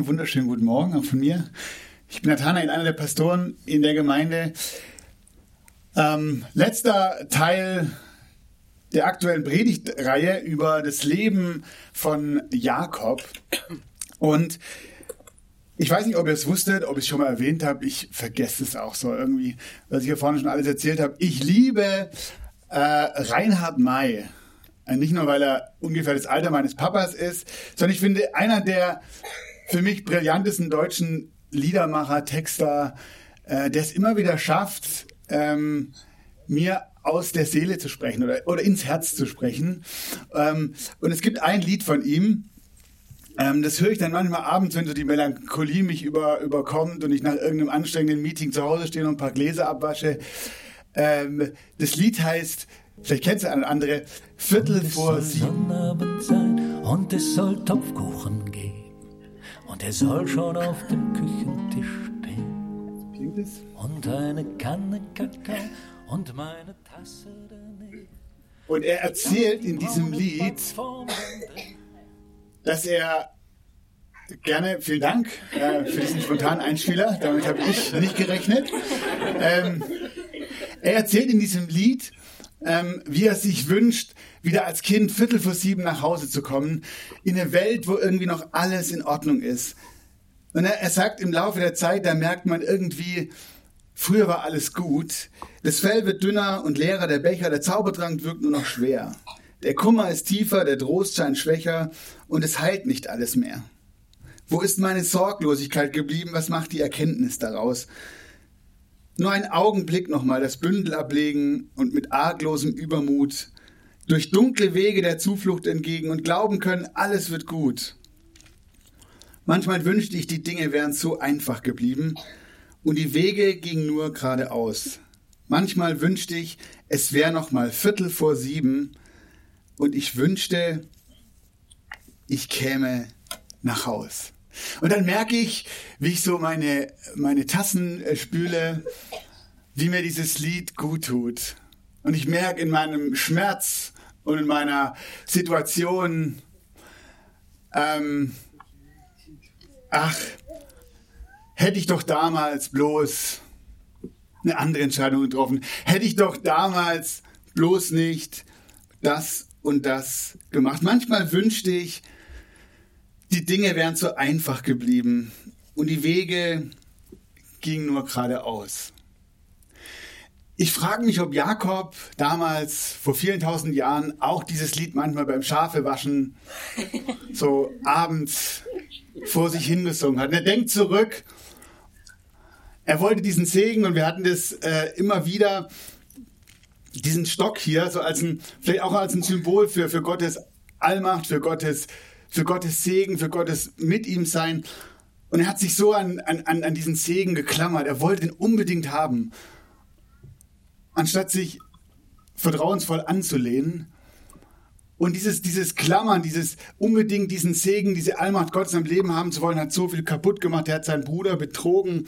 Einen wunderschönen guten Morgen auch von mir. Ich bin Nathanael, einer der Pastoren in der Gemeinde. Ähm, letzter Teil der aktuellen Predigtreihe über das Leben von Jakob. Und ich weiß nicht, ob ihr es wusstet, ob ich es schon mal erwähnt habe. Ich vergesse es auch so irgendwie, was ich hier vorne schon alles erzählt habe. Ich liebe äh, Reinhard May. Äh, nicht nur, weil er ungefähr das Alter meines Papas ist, sondern ich finde, einer der für mich brillantesten deutschen Liedermacher, Texter, äh, der es immer wieder schafft, ähm, mir aus der Seele zu sprechen oder, oder ins Herz zu sprechen. Ähm, und es gibt ein Lied von ihm, ähm, das höre ich dann manchmal abends, wenn so die Melancholie mich über, überkommt und ich nach irgendeinem anstrengenden Meeting zu Hause stehe und ein paar Gläser abwasche. Ähm, das Lied heißt, vielleicht kennst du eine andere, Viertel vor sieben. Und es soll Topfkuchen geben. Und er soll schon auf dem Küchentisch stehen. Und eine Kanne Kakao und meine Tasse daneben. Und er erzählt in diesem Lied, dass er gerne, vielen Dank äh, für diesen spontanen Einspieler, damit habe ich nicht gerechnet. Ähm, er erzählt in diesem Lied, ähm, wie er sich wünscht, wieder als Kind Viertel vor sieben nach Hause zu kommen, in eine Welt, wo irgendwie noch alles in Ordnung ist. Und er, er sagt im Laufe der Zeit, da merkt man irgendwie, früher war alles gut, das Fell wird dünner und leerer, der Becher, der Zaubertrank wirkt nur noch schwer. Der Kummer ist tiefer, der Trost scheint schwächer und es heilt nicht alles mehr. Wo ist meine Sorglosigkeit geblieben? Was macht die Erkenntnis daraus? Nur ein Augenblick nochmal das Bündel ablegen und mit arglosem Übermut durch dunkle Wege der Zuflucht entgegen und glauben können, alles wird gut. Manchmal wünschte ich, die Dinge wären so einfach geblieben und die Wege gingen nur geradeaus. Manchmal wünschte ich, es wäre noch mal Viertel vor sieben und ich wünschte, ich käme nach Haus. Und dann merke ich, wie ich so meine, meine Tassen äh, spüle, wie mir dieses Lied gut tut. Und ich merke in meinem Schmerz und in meiner Situation, ähm, ach, hätte ich doch damals bloß eine andere Entscheidung getroffen. Hätte ich doch damals bloß nicht das und das gemacht. Manchmal wünschte ich, die Dinge wären so einfach geblieben und die Wege gingen nur geradeaus. Ich frage mich, ob Jakob damals vor vielen tausend Jahren auch dieses Lied manchmal beim Schafewaschen so abends vor sich hingesungen hat. Und er denkt zurück, er wollte diesen Segen und wir hatten das äh, immer wieder, diesen Stock hier, so als ein, vielleicht auch als ein Symbol für, für Gottes Allmacht, für Gottes, für Gottes Segen, für Gottes mit ihm sein. Und er hat sich so an, an, an diesen Segen geklammert. Er wollte ihn unbedingt haben. Anstatt sich vertrauensvoll anzulehnen. Und dieses, dieses Klammern, dieses unbedingt diesen Segen, diese Allmacht Gottes im Leben haben zu wollen, hat so viel kaputt gemacht. Er hat seinen Bruder betrogen,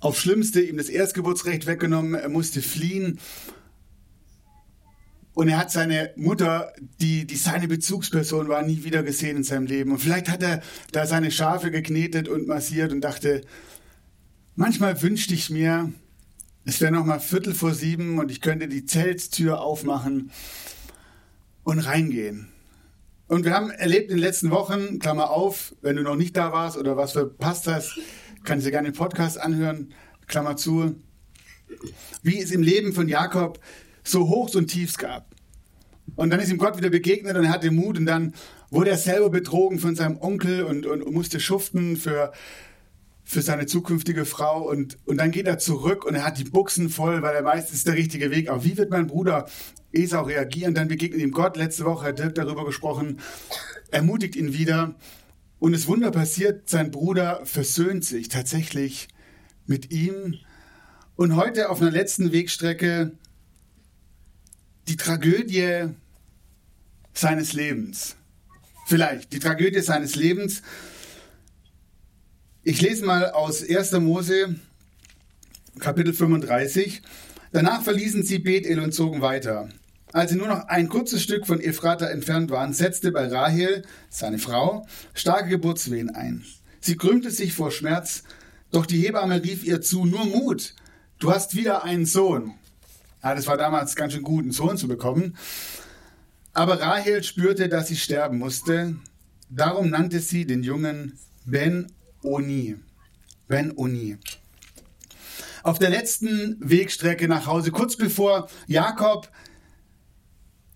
aufs Schlimmste ihm das Erstgeburtsrecht weggenommen, er musste fliehen. Und er hat seine Mutter, die, die seine Bezugsperson war, nie wieder gesehen in seinem Leben. Und vielleicht hat er da seine Schafe geknetet und massiert und dachte, manchmal wünschte ich mir, es wäre noch mal Viertel vor sieben und ich könnte die Zelttür aufmachen und reingehen. Und wir haben erlebt in den letzten Wochen, Klammer auf, wenn du noch nicht da warst oder was verpasst hast, kannst du gerne den Podcast anhören, Klammer zu, wie es im Leben von Jakob so Hochs und Tiefs gab. Und dann ist ihm Gott wieder begegnet und er hatte Mut und dann wurde er selber betrogen von seinem Onkel und, und musste schuften für für seine zukünftige Frau und, und dann geht er zurück und er hat die Buchsen voll, weil er weiß, das ist der richtige Weg. Aber wie wird mein Bruder Esau reagieren? Dann begegnet ihm Gott. Letzte Woche hat Dirk darüber gesprochen, ermutigt ihn wieder. Und das Wunder passiert, sein Bruder versöhnt sich tatsächlich mit ihm. Und heute auf einer letzten Wegstrecke die Tragödie seines Lebens. Vielleicht die Tragödie seines Lebens. Ich lese mal aus 1. Mose, Kapitel 35. Danach verließen sie Bethel und zogen weiter. Als sie nur noch ein kurzes Stück von Ephrata entfernt waren, setzte bei Rahel, seine Frau, starke Geburtswehen ein. Sie krümmte sich vor Schmerz, doch die Hebamme rief ihr zu, nur Mut, du hast wieder einen Sohn. Ja, das war damals ganz schön gut, einen Sohn zu bekommen. Aber Rahel spürte, dass sie sterben musste. Darum nannte sie den Jungen Ben-Oni. Ben-Oni. Auf der letzten Wegstrecke nach Hause, kurz bevor Jakob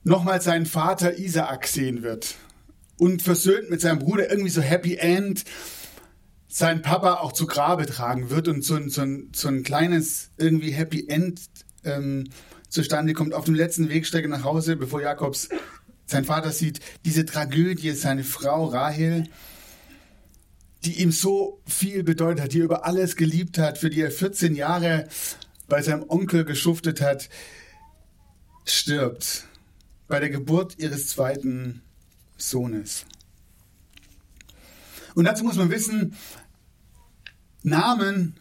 nochmal seinen Vater Isaak sehen wird und versöhnt mit seinem Bruder irgendwie so Happy End seinen Papa auch zu Grabe tragen wird und so ein, so ein, so ein kleines irgendwie Happy End ähm, zustande kommt auf dem letzten Wegstrecke nach Hause, bevor Jakobs sein Vater sieht, diese Tragödie, seine Frau Rahel, die ihm so viel bedeutet hat, die er über alles geliebt hat, für die er 14 Jahre bei seinem Onkel geschuftet hat, stirbt bei der Geburt ihres zweiten Sohnes. Und dazu muss man wissen, Namen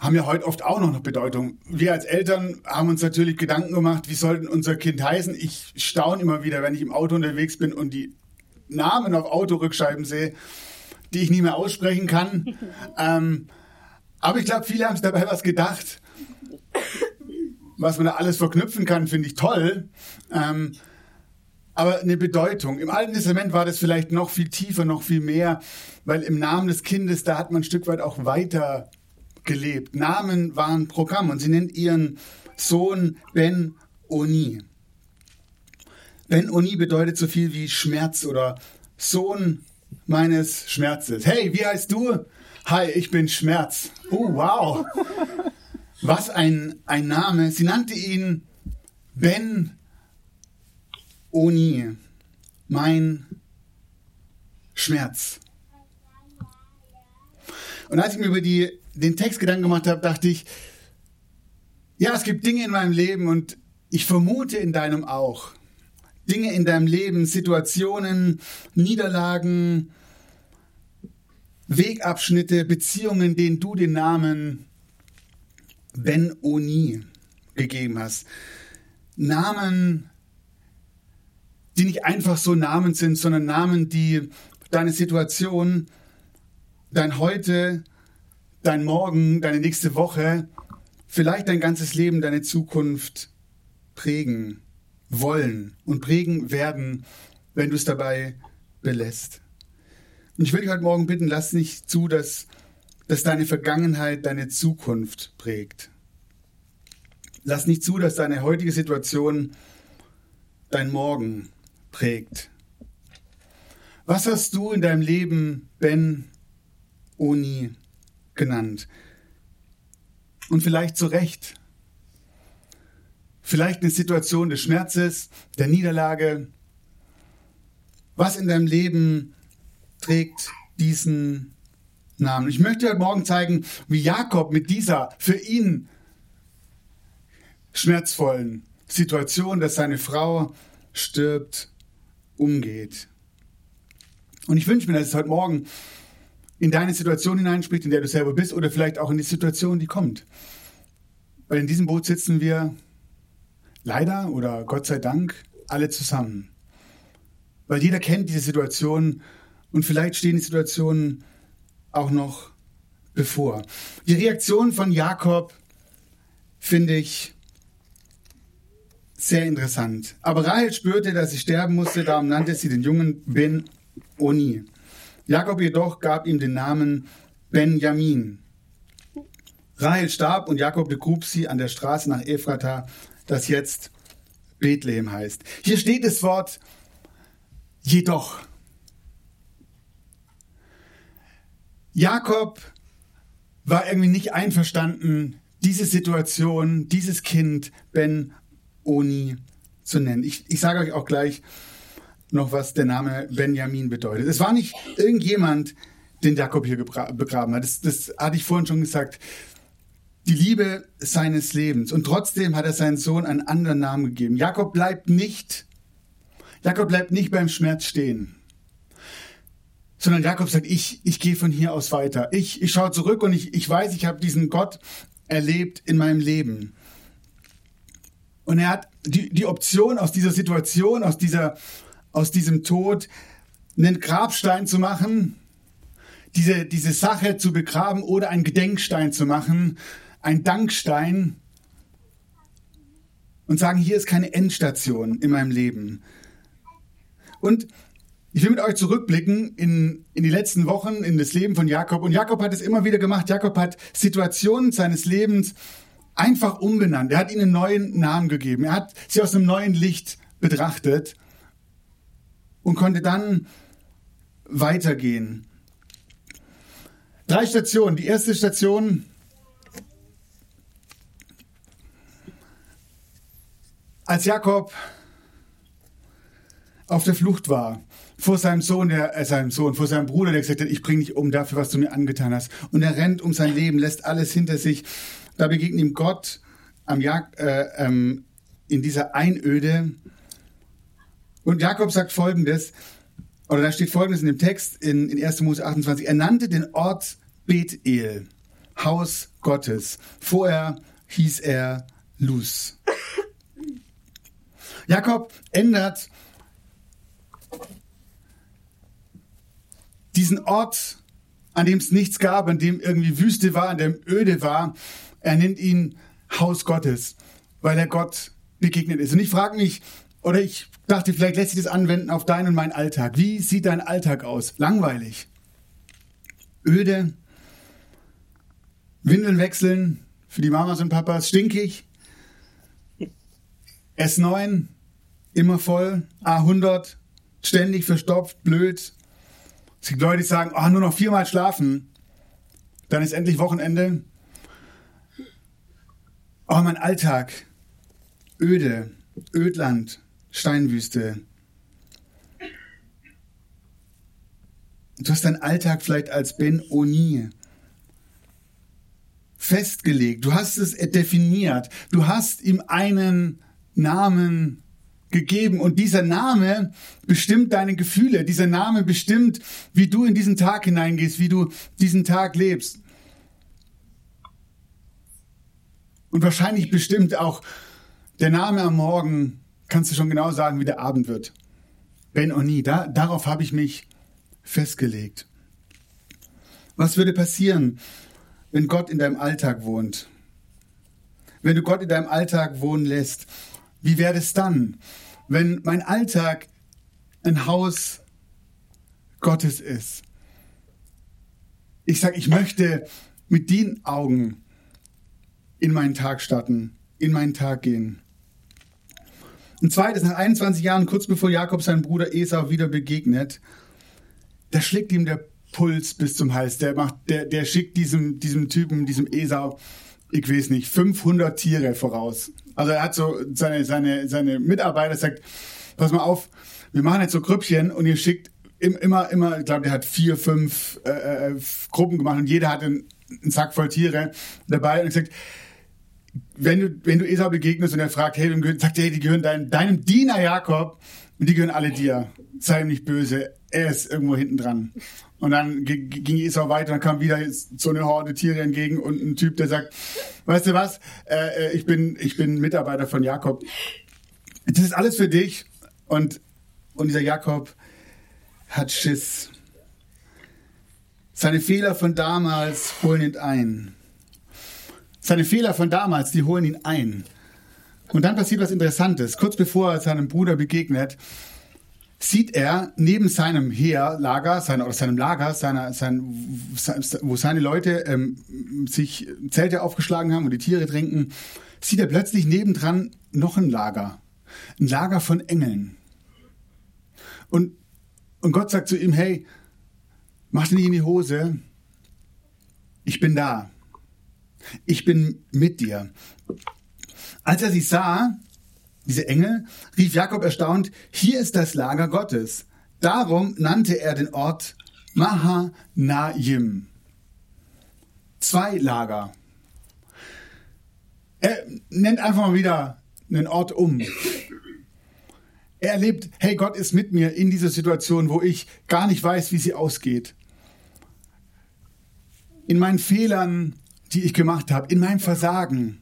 haben ja heute oft auch noch eine Bedeutung. Wir als Eltern haben uns natürlich Gedanken gemacht, wie sollte unser Kind heißen. Ich staune immer wieder, wenn ich im Auto unterwegs bin und die Namen auf Autorückscheiben sehe, die ich nie mehr aussprechen kann. ähm, aber ich glaube, viele haben sich dabei was gedacht. Was man da alles verknüpfen kann, finde ich toll. Ähm, aber eine Bedeutung. Im Alten Testament war das vielleicht noch viel tiefer, noch viel mehr, weil im Namen des Kindes, da hat man ein Stück weit auch weiter gelebt. Namen waren Programm und sie nennt ihren Sohn Ben Oni. Ben Oni bedeutet so viel wie Schmerz oder Sohn meines Schmerzes. Hey, wie heißt du? Hi, ich bin Schmerz. Oh, wow. Was ein, ein Name. Sie nannte ihn Ben Oni, mein Schmerz. Und als ich mir über die, den Text Gedanken gemacht habe, dachte ich, ja, es gibt Dinge in meinem Leben und ich vermute in deinem auch. Dinge in deinem Leben, Situationen, Niederlagen, Wegabschnitte, Beziehungen, denen du den Namen Ben Oni gegeben hast. Namen, die nicht einfach so Namen sind, sondern Namen, die deine Situation, dein Heute, dein Morgen, deine nächste Woche, vielleicht dein ganzes Leben, deine Zukunft prägen wollen und prägen werden, wenn du es dabei belässt. Und ich will dich heute Morgen bitten, lass nicht zu, dass, dass deine Vergangenheit deine Zukunft prägt. Lass nicht zu, dass deine heutige Situation dein Morgen prägt. Was hast du in deinem Leben Ben Oni genannt? Und vielleicht zu Recht. Vielleicht eine Situation des Schmerzes, der Niederlage. Was in deinem Leben trägt diesen Namen? Ich möchte heute Morgen zeigen, wie Jakob mit dieser für ihn schmerzvollen Situation, dass seine Frau stirbt, umgeht. Und ich wünsche mir, dass es heute Morgen in deine Situation hineinspricht, in der du selber bist, oder vielleicht auch in die Situation, die kommt. Weil in diesem Boot sitzen wir leider oder Gott sei Dank alle zusammen. Weil jeder kennt diese Situation und vielleicht stehen die Situationen auch noch bevor. Die Reaktion von Jakob finde ich sehr interessant. Aber Rahel spürte, dass sie sterben musste, darum nannte sie den Jungen Ben Oni. Jakob jedoch gab ihm den Namen Benjamin. Rahel starb und Jakob begrub sie an der Straße nach Ephrata, das jetzt Bethlehem heißt. Hier steht das Wort jedoch. Jakob war irgendwie nicht einverstanden, diese Situation, dieses Kind Ben Oni zu nennen. Ich, ich sage euch auch gleich noch, was der Name Benjamin bedeutet. Es war nicht irgendjemand, den Jakob hier begraben hat. Das, das hatte ich vorhin schon gesagt. Die Liebe seines Lebens. Und trotzdem hat er seinen Sohn einen anderen Namen gegeben. Jakob bleibt nicht, Jakob bleibt nicht beim Schmerz stehen. Sondern Jakob sagt, ich, ich gehe von hier aus weiter. Ich, ich schaue zurück und ich, ich weiß, ich habe diesen Gott erlebt in meinem Leben. Und er hat die, die Option aus dieser Situation, aus, dieser, aus diesem Tod, einen Grabstein zu machen, diese, diese Sache zu begraben oder einen Gedenkstein zu machen, ein Dankstein und sagen, hier ist keine Endstation in meinem Leben. Und ich will mit euch zurückblicken in, in die letzten Wochen, in das Leben von Jakob. Und Jakob hat es immer wieder gemacht. Jakob hat Situationen seines Lebens einfach umbenannt. Er hat ihnen einen neuen Namen gegeben. Er hat sie aus einem neuen Licht betrachtet und konnte dann weitergehen. Drei Stationen. Die erste Station als Jakob auf der Flucht war vor seinem Sohn, der, äh, seinem Sohn, vor seinem Bruder, der gesagt hat, ich bring dich um dafür, was du mir angetan hast. Und er rennt um sein Leben, lässt alles hinter sich. Da begegnet ihm Gott am Jagd, äh, ähm, in dieser Einöde. Und Jakob sagt Folgendes, oder da steht Folgendes in dem Text in, in 1. Mose 28. Er nannte den Ort Bethel, Haus Gottes. Vorher hieß er Luz. Jakob ändert diesen Ort, an dem es nichts gab, an dem irgendwie Wüste war, an dem öde war, er nennt ihn Haus Gottes, weil er Gott begegnet ist. Und ich frage mich, oder ich dachte, vielleicht lässt sich das anwenden auf deinen und meinen Alltag. Wie sieht dein Alltag aus? Langweilig. Öde. Windeln wechseln für die Mamas und Papas. Stinkig. S9. Immer voll. A100. Ständig verstopft. Blöd. Es gibt Leute, die sagen, oh, nur noch viermal schlafen. Dann ist endlich Wochenende. Oh, mein Alltag. Öde. Ödland. Steinwüste. Du hast deinen Alltag vielleicht als Ben Oni festgelegt. Du hast es definiert. Du hast ihm einen Namen gegeben und dieser Name bestimmt deine Gefühle. Dieser Name bestimmt, wie du in diesen Tag hineingehst, wie du diesen Tag lebst. Und wahrscheinlich bestimmt auch der Name am Morgen, kannst du schon genau sagen, wie der Abend wird. Ben Oni, da, darauf habe ich mich festgelegt. Was würde passieren, wenn Gott in deinem Alltag wohnt? Wenn du Gott in deinem Alltag wohnen lässt, wie wäre es dann, wenn mein Alltag ein Haus Gottes ist? Ich sage, ich möchte mit den Augen in meinen Tag starten, in meinen Tag gehen. Und zweites, nach 21 Jahren, kurz bevor Jakob seinem Bruder Esau wieder begegnet, da schlägt ihm der Puls bis zum Hals. Der macht, der, der schickt diesem, diesem Typen, diesem Esau, ich weiß nicht, 500 Tiere voraus. Also er hat so seine, seine, seine Mitarbeiter sagt, pass mal auf, wir machen jetzt so Grüppchen und ihr schickt immer, immer, ich glaube, der hat vier, fünf äh, äh, Gruppen gemacht und jeder hat einen, einen Sack voll Tiere dabei und gesagt, wenn du, wenn du Esau begegnest und er fragt, hey, wem gehört, sagt er, hey, die gehören dein, deinem Diener Jakob und die gehören alle dir. Sei ihm nicht böse, er ist irgendwo hinten dran. Und dann ging Esau weiter, dann kam wieder so eine Horde Tiere entgegen und ein Typ, der sagt, weißt du was, äh, äh, ich bin, ich bin Mitarbeiter von Jakob. Das ist alles für dich. Und, und dieser Jakob hat Schiss. Seine Fehler von damals holen ihn ein. Seine Fehler von damals, die holen ihn ein. Und dann passiert was Interessantes. Kurz bevor er seinem Bruder begegnet, sieht er neben seinem Heerlager, seine, oder seinem Lager, seiner, sein, wo seine Leute ähm, sich Zelte aufgeschlagen haben und die Tiere trinken, sieht er plötzlich nebendran noch ein Lager. Ein Lager von Engeln. Und, und Gott sagt zu ihm, hey, mach dir nicht in die Hose, ich bin da. Ich bin mit dir. Als er sie sah, diese Engel, rief Jakob erstaunt, hier ist das Lager Gottes. Darum nannte er den Ort Mahanaim. Zwei Lager. Er nennt einfach mal wieder einen Ort um. Er erlebt, hey, Gott ist mit mir in dieser Situation, wo ich gar nicht weiß, wie sie ausgeht. In meinen Fehlern, die ich gemacht habe, in meinem Versagen.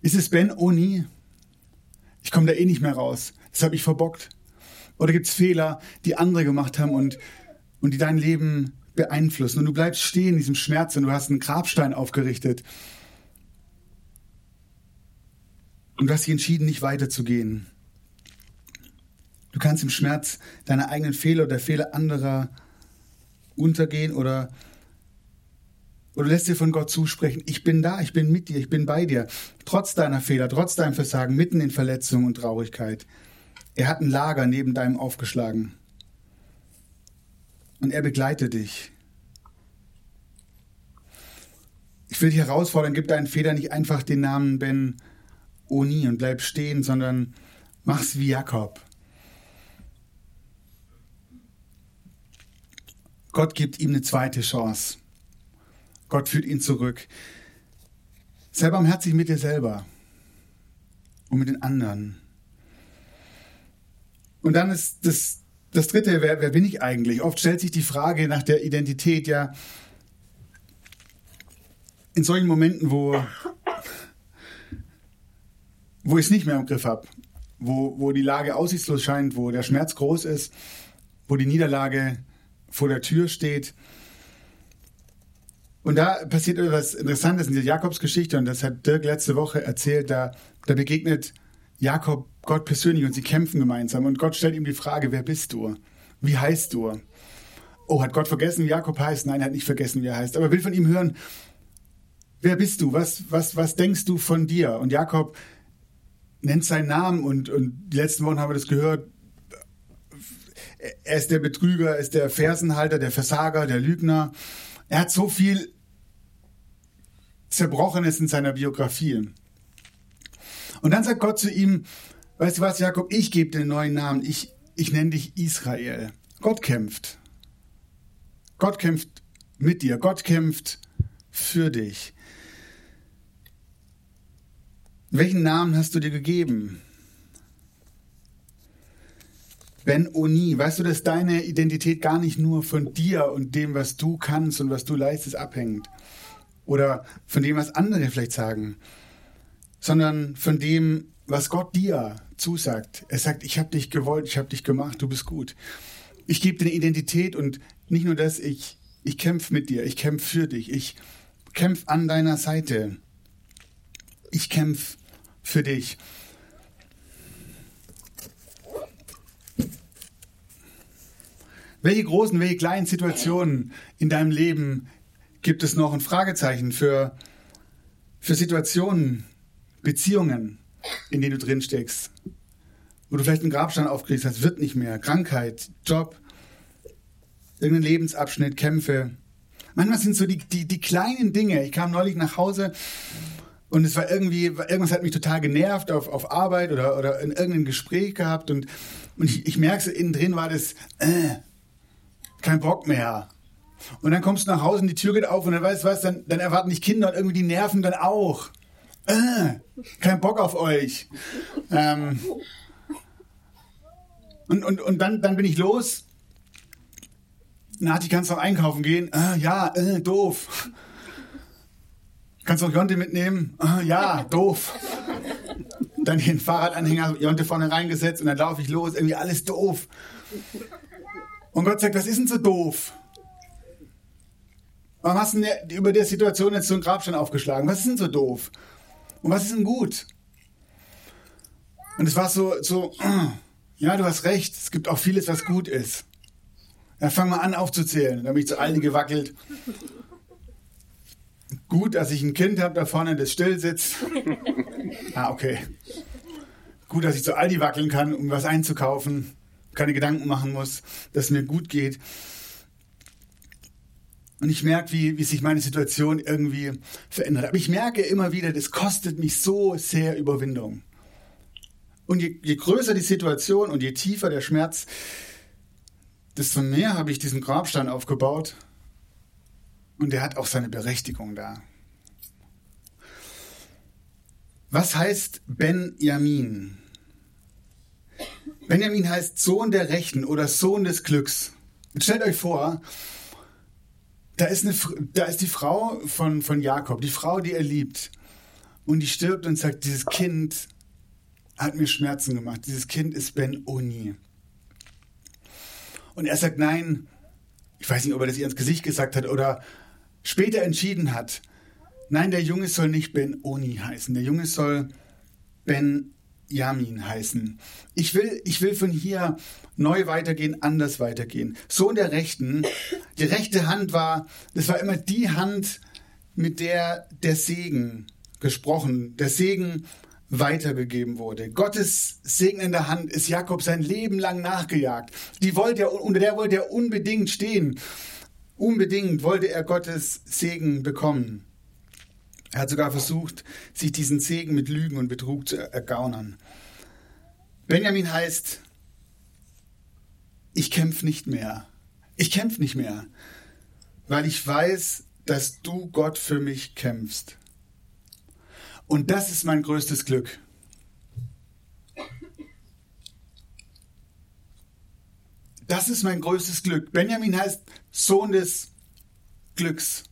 Ist es Ben Oni? Ich komme da eh nicht mehr raus. Das habe ich verbockt. Oder gibt es Fehler, die andere gemacht haben und, und die dein Leben beeinflussen? Und du bleibst stehen in diesem Schmerz und du hast einen Grabstein aufgerichtet. Und du hast dich entschieden, nicht weiterzugehen. Du kannst im Schmerz deiner eigenen Fehler oder Fehler anderer untergehen oder oder lässt dir von Gott zusprechen, ich bin da, ich bin mit dir, ich bin bei dir. Trotz deiner Fehler, trotz deinem Versagen, mitten in Verletzung und Traurigkeit. Er hat ein Lager neben deinem aufgeschlagen. Und er begleitet dich. Ich will dich herausfordern, gib deinen Fehler nicht einfach den Namen Ben Oni und bleib stehen, sondern mach's wie Jakob. Gott gibt ihm eine zweite Chance. Gott führt ihn zurück. Sei barmherzig mit dir selber und mit den anderen. Und dann ist das, das Dritte, wer, wer bin ich eigentlich? Oft stellt sich die Frage nach der Identität ja in solchen Momenten, wo, wo ich es nicht mehr im Griff habe, wo, wo die Lage aussichtslos scheint, wo der Schmerz groß ist, wo die Niederlage vor der Tür steht und da passiert etwas Interessantes in der Jakobsgeschichte und das hat Dirk letzte Woche erzählt. Da, da begegnet Jakob Gott persönlich und sie kämpfen gemeinsam und Gott stellt ihm die Frage, wer bist du? Wie heißt du? Oh, hat Gott vergessen, wie Jakob heißt? Nein, er hat nicht vergessen, wie er heißt. Aber er will von ihm hören, wer bist du? Was, was, was denkst du von dir? Und Jakob nennt seinen Namen und, und die letzten Wochen haben wir das gehört. Er ist der Betrüger, er ist der Fersenhalter, der Versager, der Lügner. Er hat so viel Zerbrochenes in seiner Biografie. Und dann sagt Gott zu ihm, weißt du was, Jakob, ich gebe dir einen neuen Namen, ich, ich nenne dich Israel. Gott kämpft. Gott kämpft mit dir, Gott kämpft für dich. Welchen Namen hast du dir gegeben? Ben Oni, weißt du, dass deine Identität gar nicht nur von dir und dem, was du kannst und was du leistest, abhängt? Oder von dem, was andere vielleicht sagen, sondern von dem, was Gott dir zusagt. Er sagt, ich habe dich gewollt, ich habe dich gemacht, du bist gut. Ich gebe dir eine Identität und nicht nur das, ich, ich kämpfe mit dir, ich kämpfe für dich, ich kämpfe an deiner Seite. Ich kämpfe für dich. Welche großen, welche kleinen Situationen in deinem Leben gibt es noch ein Fragezeichen für, für Situationen, Beziehungen, in denen du drin steckst? Wo du vielleicht einen Grabstein aufkriegst, das wird nicht mehr. Krankheit, Job, irgendein Lebensabschnitt, Kämpfe. Manchmal sind so die, die, die kleinen Dinge. Ich kam neulich nach Hause und es war irgendwie, irgendwas hat mich total genervt auf, auf Arbeit oder, oder in irgendeinem Gespräch gehabt und, und ich, ich merke, innen drin war das, äh, kein Bock mehr. Und dann kommst du nach Hause und die Tür geht auf und dann weißt du was, dann, dann erwarten dich Kinder und irgendwie die Nerven dann auch. Äh, kein Bock auf euch. Ähm, und und, und dann, dann bin ich los. Nati, kannst du noch einkaufen gehen? Äh, ja, äh, doof. Kannst du noch Jonte mitnehmen? Äh, ja, doof. Dann den Fahrradanhänger Jonte vorne reingesetzt und dann laufe ich los. Irgendwie alles doof. Und Gott sagt, was ist denn so doof? Warum hast du denn über der Situation jetzt so einen Grabstein aufgeschlagen? Was ist denn so doof? Und was ist denn gut? Und es war so, so, ja, du hast recht, es gibt auch vieles, was gut ist. Ja, fang mal an aufzuzählen. Da bin ich zu Aldi gewackelt. Gut, dass ich ein Kind habe da vorne, das still sitzt. Ah, okay. Gut, dass ich zu Aldi wackeln kann, um was einzukaufen. Keine Gedanken machen muss, dass es mir gut geht. Und ich merke, wie, wie sich meine Situation irgendwie verändert. Aber ich merke immer wieder, das kostet mich so sehr Überwindung. Und je, je größer die Situation und je tiefer der Schmerz, desto mehr habe ich diesen Grabstein aufgebaut. Und der hat auch seine Berechtigung da. Was heißt Benjamin? Benjamin heißt Sohn der Rechten oder Sohn des Glücks. Jetzt stellt euch vor, da ist, eine, da ist die Frau von, von Jakob, die Frau, die er liebt. Und die stirbt und sagt, dieses Kind hat mir Schmerzen gemacht. Dieses Kind ist Ben Oni. Und er sagt, nein, ich weiß nicht, ob er das ihr ins Gesicht gesagt hat oder später entschieden hat. Nein, der Junge soll nicht Ben Oni heißen. Der Junge soll Ben Yamin heißen. Ich will, ich will von hier neu weitergehen, anders weitergehen. So in der Rechten. Die rechte Hand war, das war immer die Hand, mit der der Segen gesprochen, der Segen weitergegeben wurde. Gottes segnende Hand ist Jakob sein Leben lang nachgejagt. Die wollte er, unter der wollte er unbedingt stehen. Unbedingt wollte er Gottes Segen bekommen. Er hat sogar versucht, sich diesen Segen mit Lügen und Betrug zu ergaunern. Benjamin heißt, ich kämpfe nicht mehr. Ich kämpfe nicht mehr, weil ich weiß, dass du Gott für mich kämpfst. Und das ist mein größtes Glück. Das ist mein größtes Glück. Benjamin heißt Sohn des Glücks.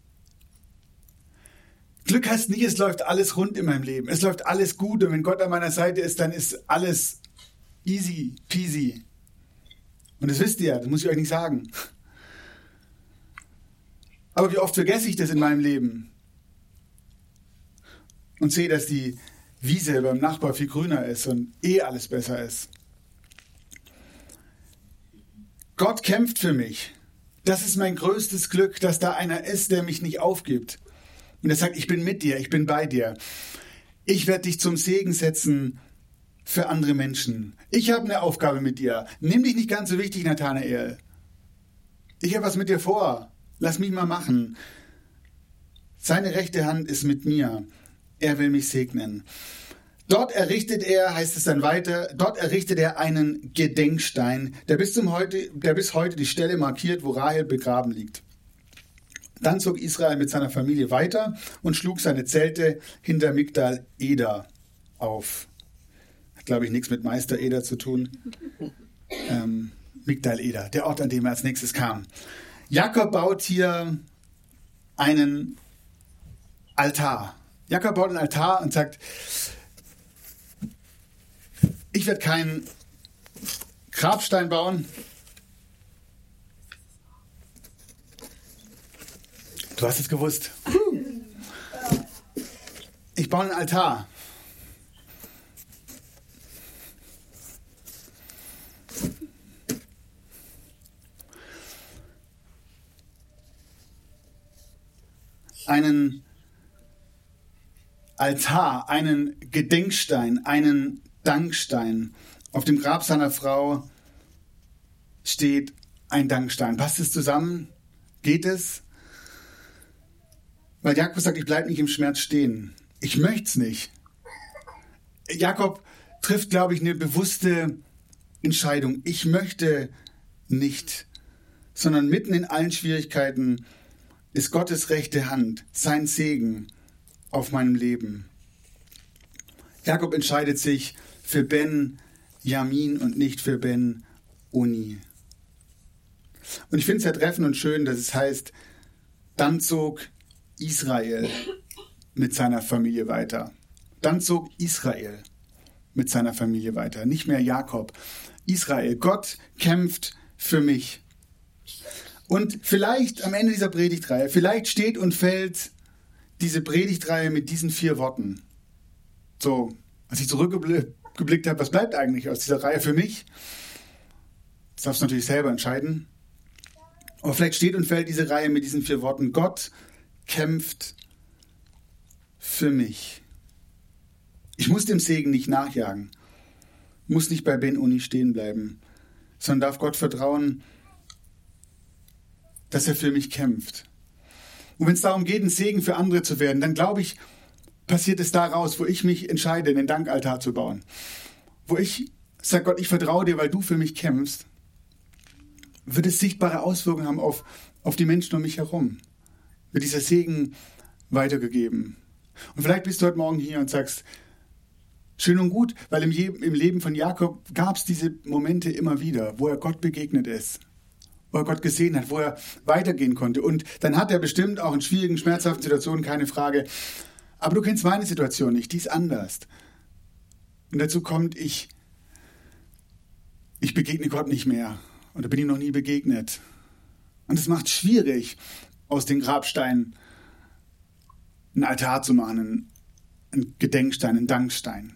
Glück heißt nicht, es läuft alles rund in meinem Leben. Es läuft alles gut und wenn Gott an meiner Seite ist, dann ist alles easy peasy. Und das wisst ihr, das muss ich euch nicht sagen. Aber wie oft vergesse ich das in meinem Leben und sehe, dass die Wiese beim Nachbar viel grüner ist und eh alles besser ist. Gott kämpft für mich. Das ist mein größtes Glück, dass da einer ist, der mich nicht aufgibt. Und er sagt, ich bin mit dir, ich bin bei dir. Ich werde dich zum Segen setzen für andere Menschen. Ich habe eine Aufgabe mit dir. Nimm dich nicht ganz so wichtig, Nathanael. Ich habe was mit dir vor. Lass mich mal machen. Seine rechte Hand ist mit mir. Er will mich segnen. Dort errichtet er, heißt es dann weiter, dort errichtet er einen Gedenkstein, der bis, zum heute, der bis heute die Stelle markiert, wo Rahel begraben liegt. Dann zog Israel mit seiner Familie weiter und schlug seine Zelte hinter Migdal Eder auf. Hat, glaube ich, nichts mit Meister Eder zu tun. Ähm, Migdal Eder, der Ort, an dem er als nächstes kam. Jakob baut hier einen Altar. Jakob baut einen Altar und sagt, ich werde keinen Grabstein bauen, Du hast es gewusst. Ich baue einen Altar. Einen Altar, einen Gedenkstein, einen Dankstein. Auf dem Grab seiner Frau steht ein Dankstein. Passt es zusammen? Geht es? Weil Jakob sagt, ich bleibe nicht im Schmerz stehen. Ich möchte es nicht. Jakob trifft, glaube ich, eine bewusste Entscheidung. Ich möchte nicht, sondern mitten in allen Schwierigkeiten ist Gottes rechte Hand, sein Segen auf meinem Leben. Jakob entscheidet sich für Ben Yamin und nicht für Ben Uni. Und ich finde es ja treffend und schön, dass es heißt, dann zog Israel mit seiner Familie weiter. Dann zog Israel mit seiner Familie weiter, nicht mehr Jakob. Israel, Gott kämpft für mich. Und vielleicht am Ende dieser Predigtreihe, vielleicht steht und fällt diese Predigtreihe mit diesen vier Worten. So, als ich zurückgeblickt habe, was bleibt eigentlich aus dieser Reihe für mich? Das darfst du natürlich selber entscheiden. Aber vielleicht steht und fällt diese Reihe mit diesen vier Worten. Gott kämpft für mich. Ich muss dem Segen nicht nachjagen, muss nicht bei Ben Uni stehen bleiben, sondern darf Gott vertrauen, dass er für mich kämpft. Und wenn es darum geht, ein Segen für andere zu werden, dann glaube ich, passiert es daraus, wo ich mich entscheide, einen Dankaltar zu bauen. Wo ich sage, Gott, ich vertraue dir, weil du für mich kämpfst, wird es sichtbare Auswirkungen haben auf, auf die Menschen um mich herum. Wird dieser Segen weitergegeben. Und vielleicht bist du heute Morgen hier und sagst, schön und gut, weil im, im Leben von Jakob gab es diese Momente immer wieder, wo er Gott begegnet ist wo er Gott gesehen hat, wo er weitergehen konnte. Und dann hat er bestimmt auch in schwierigen, schmerzhaften Situationen keine Frage. Aber du kennst meine Situation nicht, die ist anders. Und dazu kommt, ich, ich begegne Gott nicht mehr. Oder bin ihm noch nie begegnet. Und es macht schwierig, aus den Grabsteinen einen Altar zu machen, einen Gedenkstein, einen Dankstein.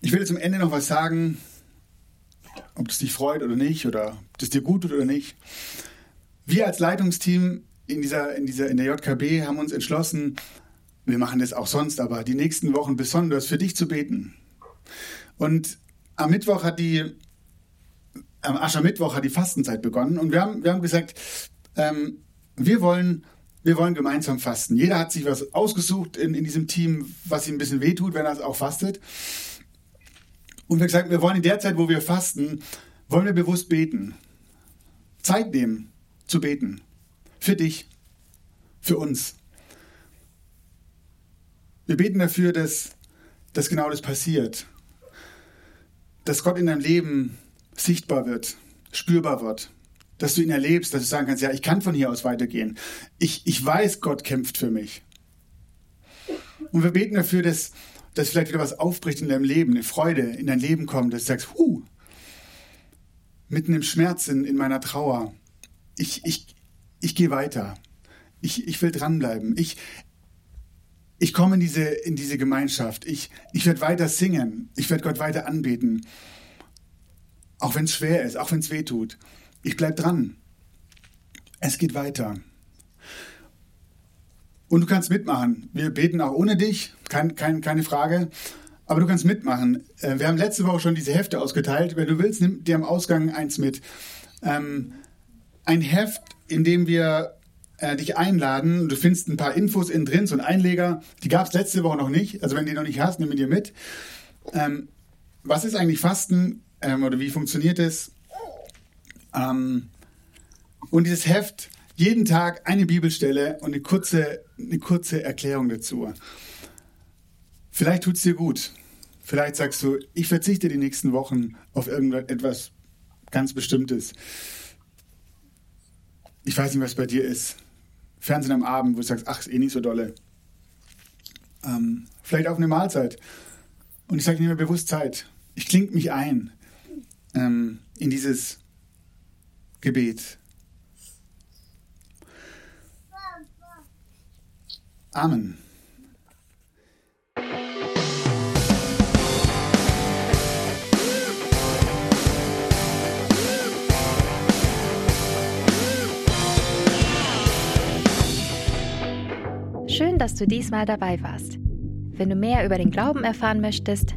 Ich will zum Ende noch was sagen, ob das dich freut oder nicht oder ob das dir gut tut oder nicht. Wir als Leitungsteam in dieser, in dieser, in der JKB haben uns entschlossen, wir machen das auch sonst, aber die nächsten Wochen besonders für dich zu beten. Und am Mittwoch hat die, am Aschermittwoch hat die Fastenzeit begonnen und wir haben, wir haben gesagt, ähm, wir wollen, wir wollen gemeinsam fasten. Jeder hat sich was ausgesucht in, in diesem Team, was ihm ein bisschen wehtut, wenn er es auch fastet. Und wir gesagt, wir wollen in der Zeit, wo wir fasten, wollen wir bewusst beten. Zeit nehmen zu beten. Für dich. Für uns. Wir beten dafür, dass, dass genau das passiert. Dass Gott in deinem Leben sichtbar wird, spürbar wird. Dass du ihn erlebst, dass du sagen kannst, ja, ich kann von hier aus weitergehen. Ich, ich weiß, Gott kämpft für mich. Und wir beten dafür, dass, dass vielleicht wieder was aufbricht in deinem Leben, eine Freude in dein Leben kommt, dass du sagst, huh, mitten im Schmerz, in, in meiner Trauer, ich, ich, ich gehe weiter. Ich, ich will dranbleiben. Ich, ich komme in diese, in diese Gemeinschaft. Ich, ich werde weiter singen. Ich werde Gott weiter anbeten. Auch wenn es schwer ist, auch wenn es weh tut. Ich bleibe dran. Es geht weiter. Und du kannst mitmachen. Wir beten auch ohne dich, kein, kein, keine Frage. Aber du kannst mitmachen. Äh, wir haben letzte Woche schon diese Hefte ausgeteilt. Wenn du willst, nimm dir am Ausgang eins mit. Ähm, ein Heft, in dem wir äh, dich einladen. Du findest ein paar Infos innen drin, so ein Einleger. Die gab es letzte Woche noch nicht. Also wenn du die noch nicht hast, nimm ihn dir mit. Ähm, was ist eigentlich Fasten ähm, oder wie funktioniert es? Ähm, und dieses Heft jeden Tag eine Bibelstelle und eine kurze, eine kurze Erklärung dazu. Vielleicht tut es dir gut. Vielleicht sagst du, ich verzichte die nächsten Wochen auf irgendetwas ganz Bestimmtes. Ich weiß nicht, was bei dir ist. Fernsehen am Abend, wo du sagst, ach, ist eh nicht so dolle. Ähm, vielleicht auch eine Mahlzeit. Und ich sage mir bewusst Zeit. Ich klinge mich ein ähm, in dieses Gebet. Amen. Schön, dass du diesmal dabei warst. Wenn du mehr über den Glauben erfahren möchtest,